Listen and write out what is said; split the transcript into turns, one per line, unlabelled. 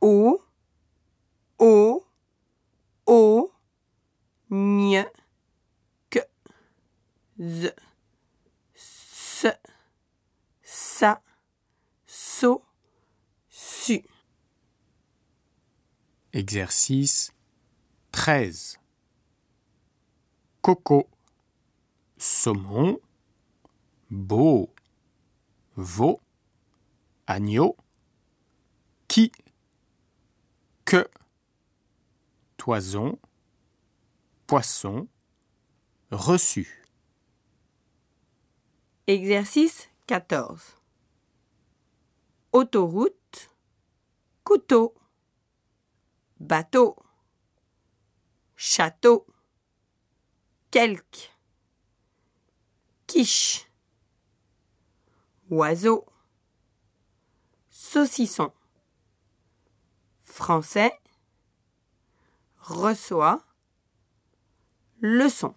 O, O, O, Gne, Que, Z, S, Sa, So, Su.
Exercice 13. Coco, saumon, beau, veau, agneau, qui, que, toison, poisson, reçu.
Exercice 14. Autoroute, couteau, bateau, château, quelque, quiche, oiseau, saucisson, français, reçoit, leçon.